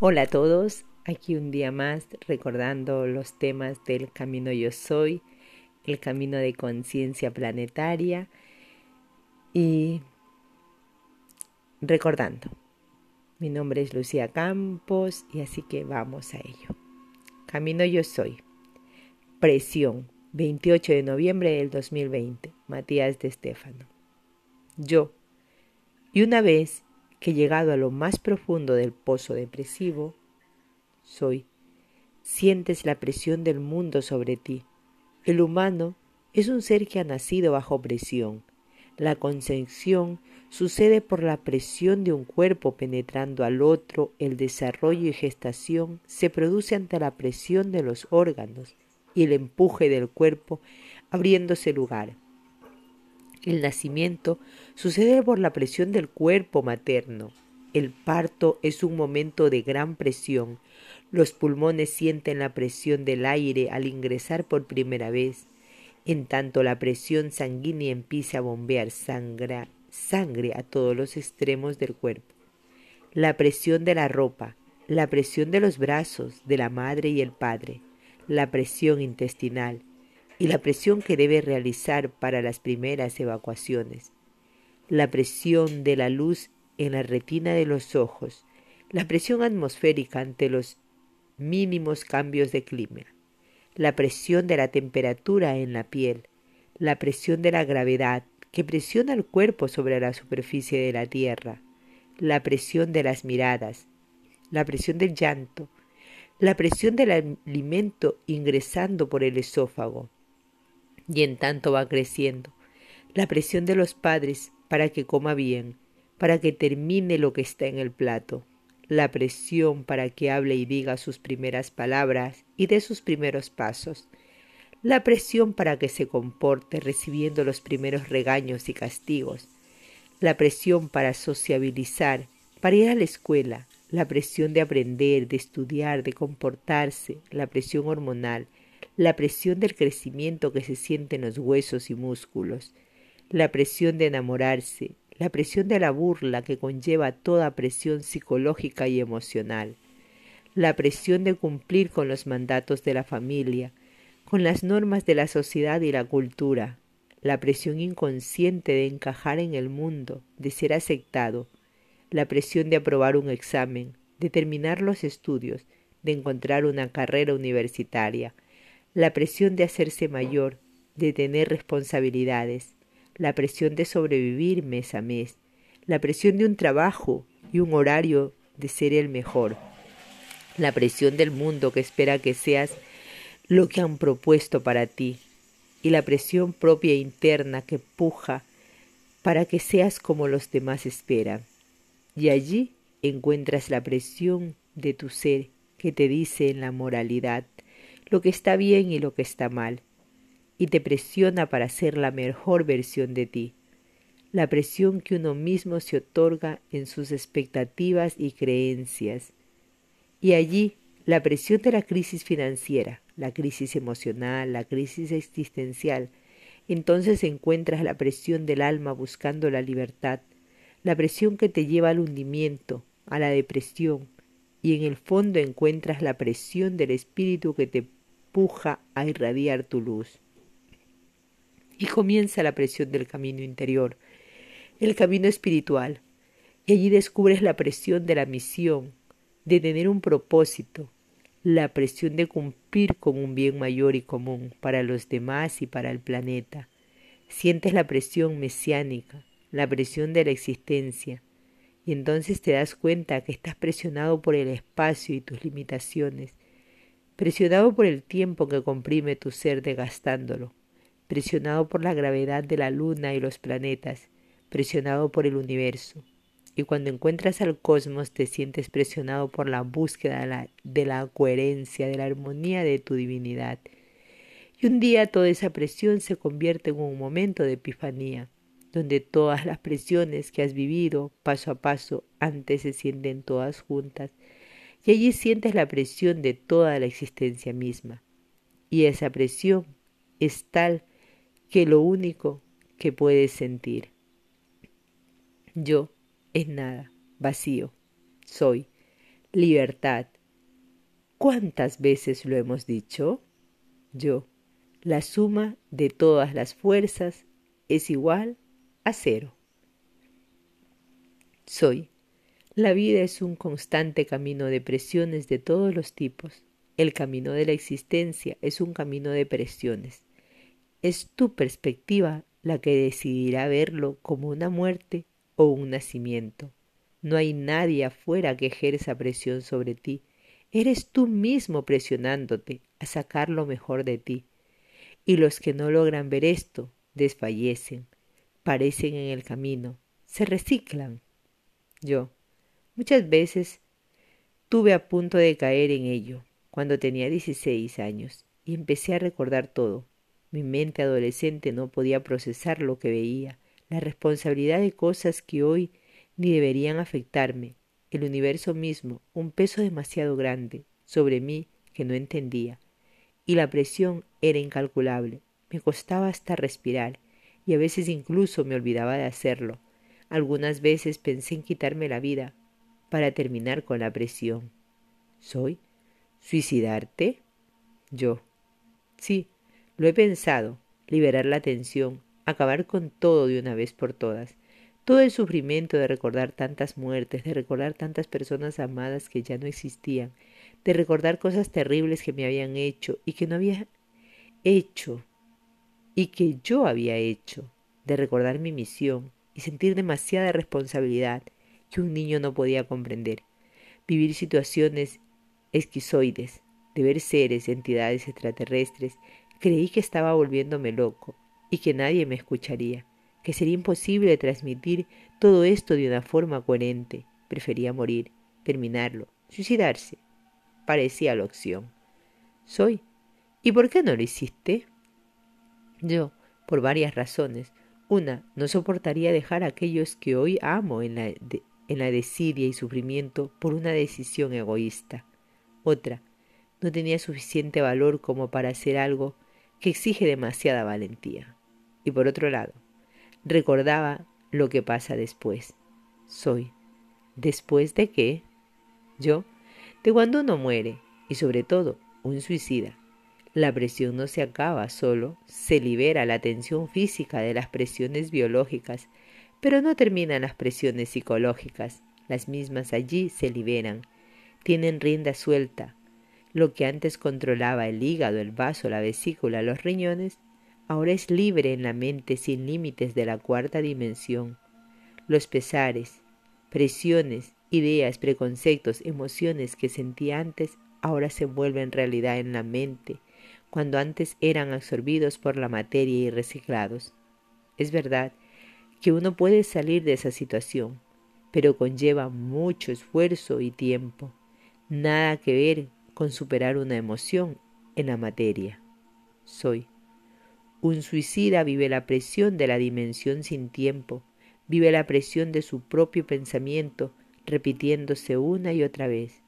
Hola a todos, aquí un día más recordando los temas del camino yo soy, el camino de conciencia planetaria y recordando. Mi nombre es Lucía Campos y así que vamos a ello. Camino yo soy. Presión, 28 de noviembre del 2020, Matías de Estéfano. Yo. Y una vez que llegado a lo más profundo del pozo depresivo, soy. Sientes la presión del mundo sobre ti. El humano es un ser que ha nacido bajo presión. La concepción sucede por la presión de un cuerpo penetrando al otro, el desarrollo y gestación se produce ante la presión de los órganos y el empuje del cuerpo abriéndose lugar. El nacimiento sucede por la presión del cuerpo materno. El parto es un momento de gran presión. Los pulmones sienten la presión del aire al ingresar por primera vez. En tanto la presión sanguínea empieza a bombear sangre, sangre a todos los extremos del cuerpo. La presión de la ropa, la presión de los brazos de la madre y el padre, la presión intestinal, y la presión que debe realizar para las primeras evacuaciones, la presión de la luz en la retina de los ojos, la presión atmosférica ante los mínimos cambios de clima, la presión de la temperatura en la piel, la presión de la gravedad que presiona el cuerpo sobre la superficie de la tierra, la presión de las miradas, la presión del llanto, la presión del alimento ingresando por el esófago, y en tanto va creciendo. La presión de los padres para que coma bien, para que termine lo que está en el plato. La presión para que hable y diga sus primeras palabras y dé sus primeros pasos. La presión para que se comporte recibiendo los primeros regaños y castigos. La presión para sociabilizar, para ir a la escuela. La presión de aprender, de estudiar, de comportarse. La presión hormonal la presión del crecimiento que se siente en los huesos y músculos, la presión de enamorarse, la presión de la burla que conlleva toda presión psicológica y emocional, la presión de cumplir con los mandatos de la familia, con las normas de la sociedad y la cultura, la presión inconsciente de encajar en el mundo, de ser aceptado, la presión de aprobar un examen, de terminar los estudios, de encontrar una carrera universitaria, la presión de hacerse mayor, de tener responsabilidades, la presión de sobrevivir mes a mes, la presión de un trabajo y un horario de ser el mejor, la presión del mundo que espera que seas lo que han propuesto para ti, y la presión propia e interna que puja para que seas como los demás esperan. Y allí encuentras la presión de tu ser que te dice en la moralidad, lo que está bien y lo que está mal, y te presiona para ser la mejor versión de ti, la presión que uno mismo se otorga en sus expectativas y creencias. Y allí la presión de la crisis financiera, la crisis emocional, la crisis existencial, entonces encuentras la presión del alma buscando la libertad, la presión que te lleva al hundimiento, a la depresión, y en el fondo encuentras la presión del espíritu que te puja a irradiar tu luz. Y comienza la presión del camino interior, el camino espiritual, y allí descubres la presión de la misión, de tener un propósito, la presión de cumplir con un bien mayor y común para los demás y para el planeta. Sientes la presión mesiánica, la presión de la existencia, y entonces te das cuenta que estás presionado por el espacio y tus limitaciones, presionado por el tiempo que comprime tu ser desgastándolo, presionado por la gravedad de la luna y los planetas, presionado por el universo. Y cuando encuentras al cosmos te sientes presionado por la búsqueda de la, de la coherencia, de la armonía de tu divinidad. Y un día toda esa presión se convierte en un momento de epifanía, donde todas las presiones que has vivido paso a paso antes se sienten todas juntas y allí sientes la presión de toda la existencia misma. Y esa presión es tal que lo único que puedes sentir. Yo es nada, vacío, soy. libertad. ¿Cuántas veces lo hemos dicho? Yo, la suma de todas las fuerzas es igual a cero. Soy. La vida es un constante camino de presiones de todos los tipos. El camino de la existencia es un camino de presiones. Es tu perspectiva la que decidirá verlo como una muerte o un nacimiento. No hay nadie afuera que ejerza presión sobre ti. Eres tú mismo presionándote a sacar lo mejor de ti. Y los que no logran ver esto desfallecen, parecen en el camino, se reciclan. Yo, muchas veces, tuve a punto de caer en ello cuando tenía dieciséis años y empecé a recordar todo. Mi mente adolescente no podía procesar lo que veía, la responsabilidad de cosas que hoy ni deberían afectarme, el universo mismo, un peso demasiado grande sobre mí que no entendía, y la presión era incalculable, me costaba hasta respirar, y a veces incluso me olvidaba de hacerlo. Algunas veces pensé en quitarme la vida para terminar con la presión. ¿Soy? ¿Suicidarte? Yo. Sí, lo he pensado, liberar la tensión, acabar con todo de una vez por todas. Todo el sufrimiento de recordar tantas muertes, de recordar tantas personas amadas que ya no existían, de recordar cosas terribles que me habían hecho y que no había hecho y que yo había hecho, de recordar mi misión y sentir demasiada responsabilidad que un niño no podía comprender, vivir situaciones esquizoides, de ver seres, entidades extraterrestres, creí que estaba volviéndome loco y que nadie me escucharía que sería imposible transmitir todo esto de una forma coherente. Prefería morir, terminarlo, suicidarse. Parecía la opción. Soy. ¿Y por qué no lo hiciste? Yo, por varias razones. Una, no soportaría dejar a aquellos que hoy amo en la, en la desidia y sufrimiento por una decisión egoísta. Otra, no tenía suficiente valor como para hacer algo que exige demasiada valentía. Y por otro lado, recordaba lo que pasa después. Soy. ¿Después de qué? Yo, de cuando uno muere, y sobre todo un suicida. La presión no se acaba solo, se libera la tensión física de las presiones biológicas, pero no terminan las presiones psicológicas. Las mismas allí se liberan, tienen rienda suelta. Lo que antes controlaba el hígado, el vaso, la vesícula, los riñones, ahora es libre en la mente sin límites de la cuarta dimensión. Los pesares, presiones, ideas, preconceptos, emociones que sentía antes ahora se vuelven realidad en la mente, cuando antes eran absorbidos por la materia y reciclados. Es verdad que uno puede salir de esa situación, pero conlleva mucho esfuerzo y tiempo. Nada que ver con superar una emoción en la materia. Soy. Un suicida vive la presión de la dimensión sin tiempo, vive la presión de su propio pensamiento, repitiéndose una y otra vez.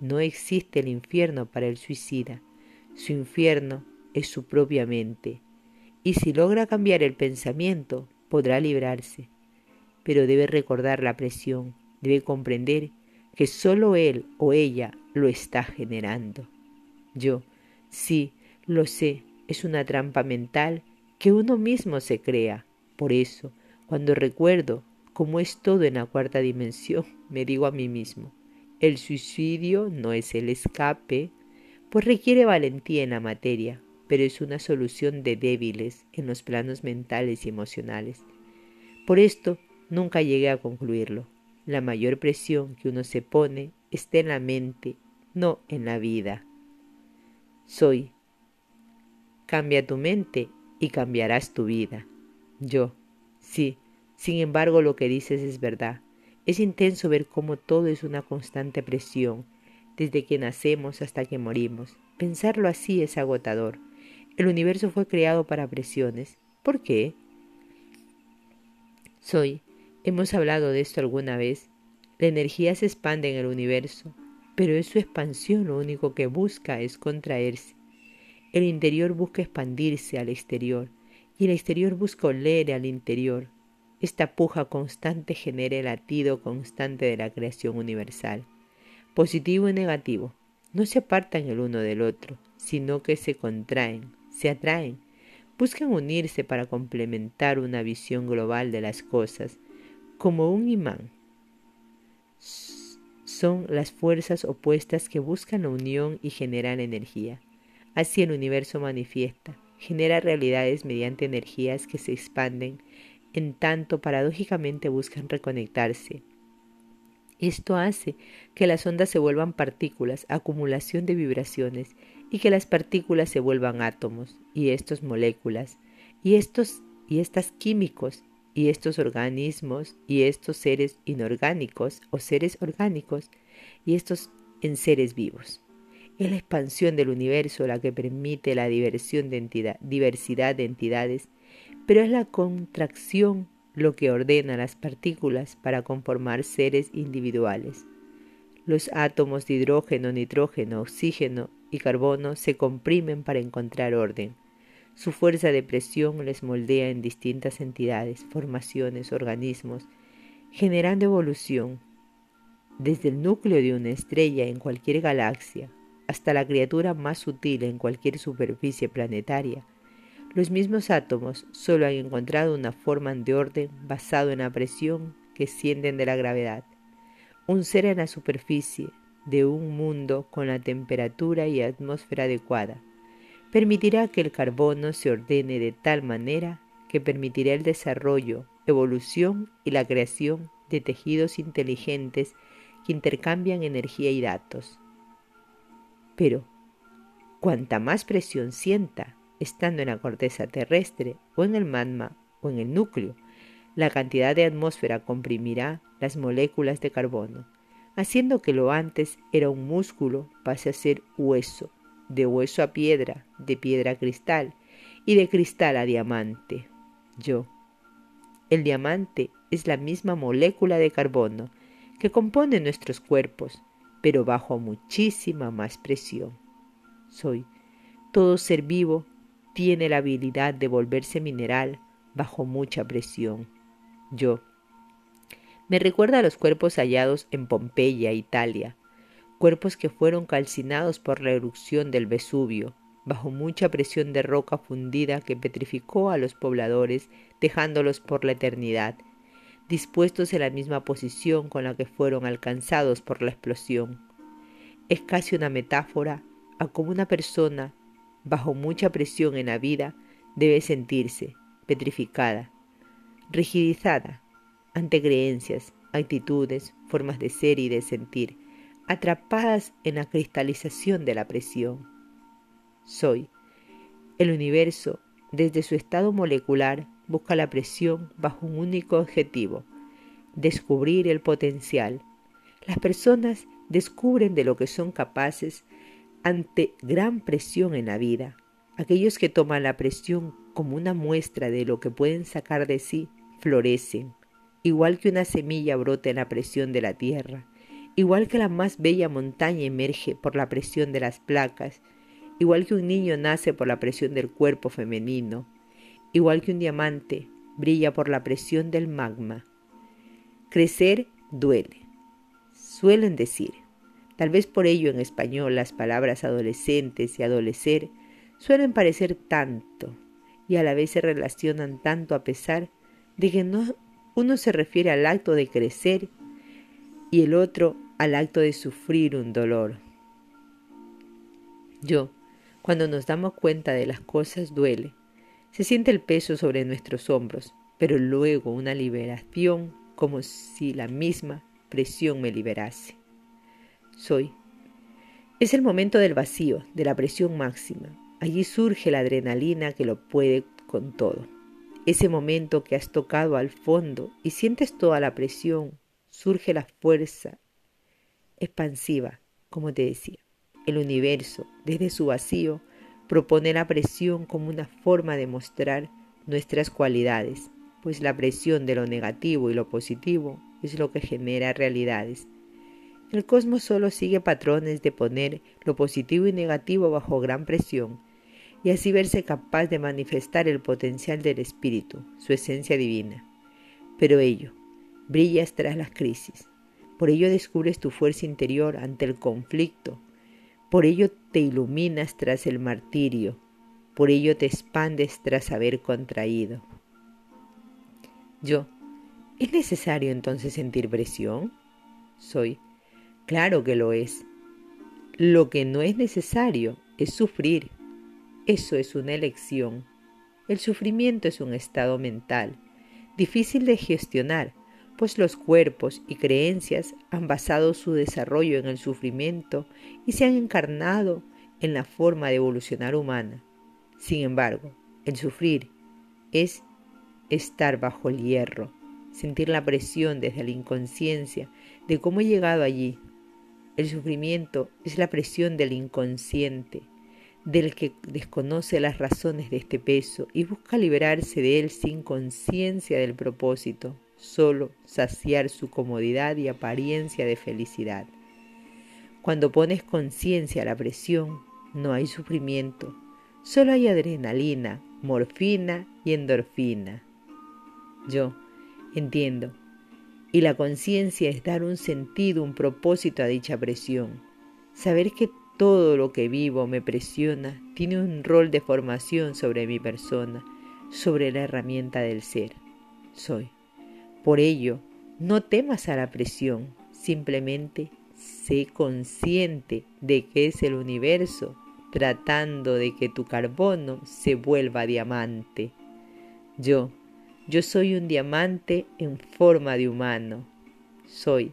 No existe el infierno para el suicida, su infierno es su propia mente, y si logra cambiar el pensamiento, podrá librarse. Pero debe recordar la presión, debe comprender que sólo él o ella lo está generando. Yo, sí, lo sé, es una trampa mental que uno mismo se crea. Por eso, cuando recuerdo cómo es todo en la cuarta dimensión, me digo a mí mismo, el suicidio no es el escape, pues requiere valentía en la materia, pero es una solución de débiles en los planos mentales y emocionales. Por esto, nunca llegué a concluirlo. La mayor presión que uno se pone está en la mente, no en la vida. Soy Cambia tu mente y cambiarás tu vida. Yo, sí, sin embargo lo que dices es verdad. Es intenso ver cómo todo es una constante presión, desde que nacemos hasta que morimos. Pensarlo así es agotador. El universo fue creado para presiones. ¿Por qué? Soy. Hemos hablado de esto alguna vez. La energía se expande en el universo, pero es su expansión lo único que busca es contraerse. El interior busca expandirse al exterior y el exterior busca oler al interior. Esta puja constante genera el latido constante de la creación universal. Positivo y negativo, no se apartan el uno del otro, sino que se contraen, se atraen, buscan unirse para complementar una visión global de las cosas, como un imán. Son las fuerzas opuestas que buscan la unión y generan energía. Así el universo manifiesta, genera realidades mediante energías que se expanden, en tanto paradójicamente buscan reconectarse. Esto hace que las ondas se vuelvan partículas, acumulación de vibraciones, y que las partículas se vuelvan átomos, y estos moléculas, y estos y estas químicos, y estos organismos, y estos seres inorgánicos o seres orgánicos, y estos en seres vivos. Es la expansión del universo la que permite la diversión de entidad, diversidad de entidades, pero es la contracción lo que ordena las partículas para conformar seres individuales. Los átomos de hidrógeno, nitrógeno, oxígeno y carbono se comprimen para encontrar orden. Su fuerza de presión les moldea en distintas entidades, formaciones, organismos, generando evolución, desde el núcleo de una estrella en cualquier galaxia hasta la criatura más sutil en cualquier superficie planetaria. Los mismos átomos solo han encontrado una forma de orden basado en la presión que sienten de la gravedad. Un ser en la superficie de un mundo con la temperatura y atmósfera adecuada permitirá que el carbono se ordene de tal manera que permitirá el desarrollo, evolución y la creación de tejidos inteligentes que intercambian energía y datos. Pero, cuanta más presión sienta, estando en la corteza terrestre o en el magma o en el núcleo, la cantidad de atmósfera comprimirá las moléculas de carbono, haciendo que lo antes era un músculo pase a ser hueso, de hueso a piedra, de piedra a cristal y de cristal a diamante. Yo. El diamante es la misma molécula de carbono que compone nuestros cuerpos, pero bajo muchísima más presión. Soy. Todo ser vivo tiene la habilidad de volverse mineral bajo mucha presión yo. Me recuerda a los cuerpos hallados en Pompeya, Italia, cuerpos que fueron calcinados por la erupción del Vesubio, bajo mucha presión de roca fundida que petrificó a los pobladores, dejándolos por la eternidad, dispuestos en la misma posición con la que fueron alcanzados por la explosión. Es casi una metáfora a cómo una persona, bajo mucha presión en la vida, debe sentirse petrificada, rigidizada ante creencias, actitudes, formas de ser y de sentir, atrapadas en la cristalización de la presión. Soy. El universo, desde su estado molecular, busca la presión bajo un único objetivo, descubrir el potencial. Las personas descubren de lo que son capaces ante gran presión en la vida. Aquellos que toman la presión como una muestra de lo que pueden sacar de sí florecen, igual que una semilla brota en la presión de la tierra, igual que la más bella montaña emerge por la presión de las placas, igual que un niño nace por la presión del cuerpo femenino, igual que un diamante brilla por la presión del magma. Crecer duele, suelen decir. Tal vez por ello en español las palabras adolescentes y adolecer suelen parecer tanto y a la vez se relacionan tanto a pesar de que no, uno se refiere al acto de crecer y el otro al acto de sufrir un dolor. Yo, cuando nos damos cuenta de las cosas duele, se siente el peso sobre nuestros hombros, pero luego una liberación como si la misma presión me liberase. Soy. Es el momento del vacío, de la presión máxima. Allí surge la adrenalina que lo puede con todo ese momento que has tocado al fondo y sientes toda la presión, surge la fuerza expansiva, como te decía. El universo, desde su vacío, propone la presión como una forma de mostrar nuestras cualidades, pues la presión de lo negativo y lo positivo es lo que genera realidades. El cosmos solo sigue patrones de poner lo positivo y negativo bajo gran presión y así verse capaz de manifestar el potencial del espíritu, su esencia divina. Pero ello brilla tras las crisis, Por ello descubres tu fuerza interior ante el conflicto. Por ello te iluminas tras el martirio. Por ello te expandes tras haber contraído. Yo, ¿es necesario entonces sentir presión? Soy, claro que lo es. Lo que no es necesario es sufrir. Eso es una elección. El sufrimiento es un estado mental, difícil de gestionar, pues los cuerpos y creencias han basado su desarrollo en el sufrimiento y se han encarnado en la forma de evolucionar humana. Sin embargo, el sufrir es estar bajo el hierro, sentir la presión desde la inconsciencia de cómo he llegado allí. El sufrimiento es la presión del inconsciente, del que desconoce las razones de este peso y busca liberarse de él sin conciencia del propósito, solo saciar su comodidad y apariencia de felicidad. Cuando pones conciencia a la presión, no hay sufrimiento, solo hay adrenalina, morfina y endorfina. Yo entiendo, y la conciencia es dar un sentido, un propósito a dicha presión, saber que todo lo que vivo me presiona tiene un rol de formación sobre mi persona, sobre la herramienta del ser. Soy. Por ello, no temas a la presión, simplemente sé consciente de que es el universo tratando de que tu carbono se vuelva diamante. Yo, yo soy un diamante en forma de humano. Soy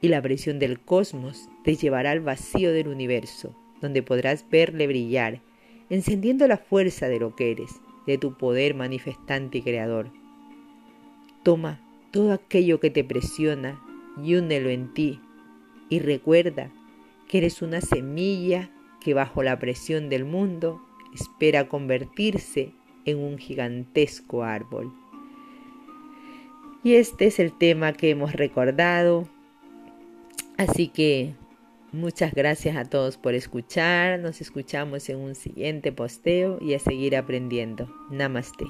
y la presión del cosmos te llevará al vacío del universo, donde podrás verle brillar, encendiendo la fuerza de lo que eres, de tu poder manifestante y creador. Toma todo aquello que te presiona y únelo en ti, y recuerda que eres una semilla que bajo la presión del mundo espera convertirse en un gigantesco árbol. Y este es el tema que hemos recordado Así que muchas gracias a todos por escuchar. Nos escuchamos en un siguiente posteo y a seguir aprendiendo. Namaste.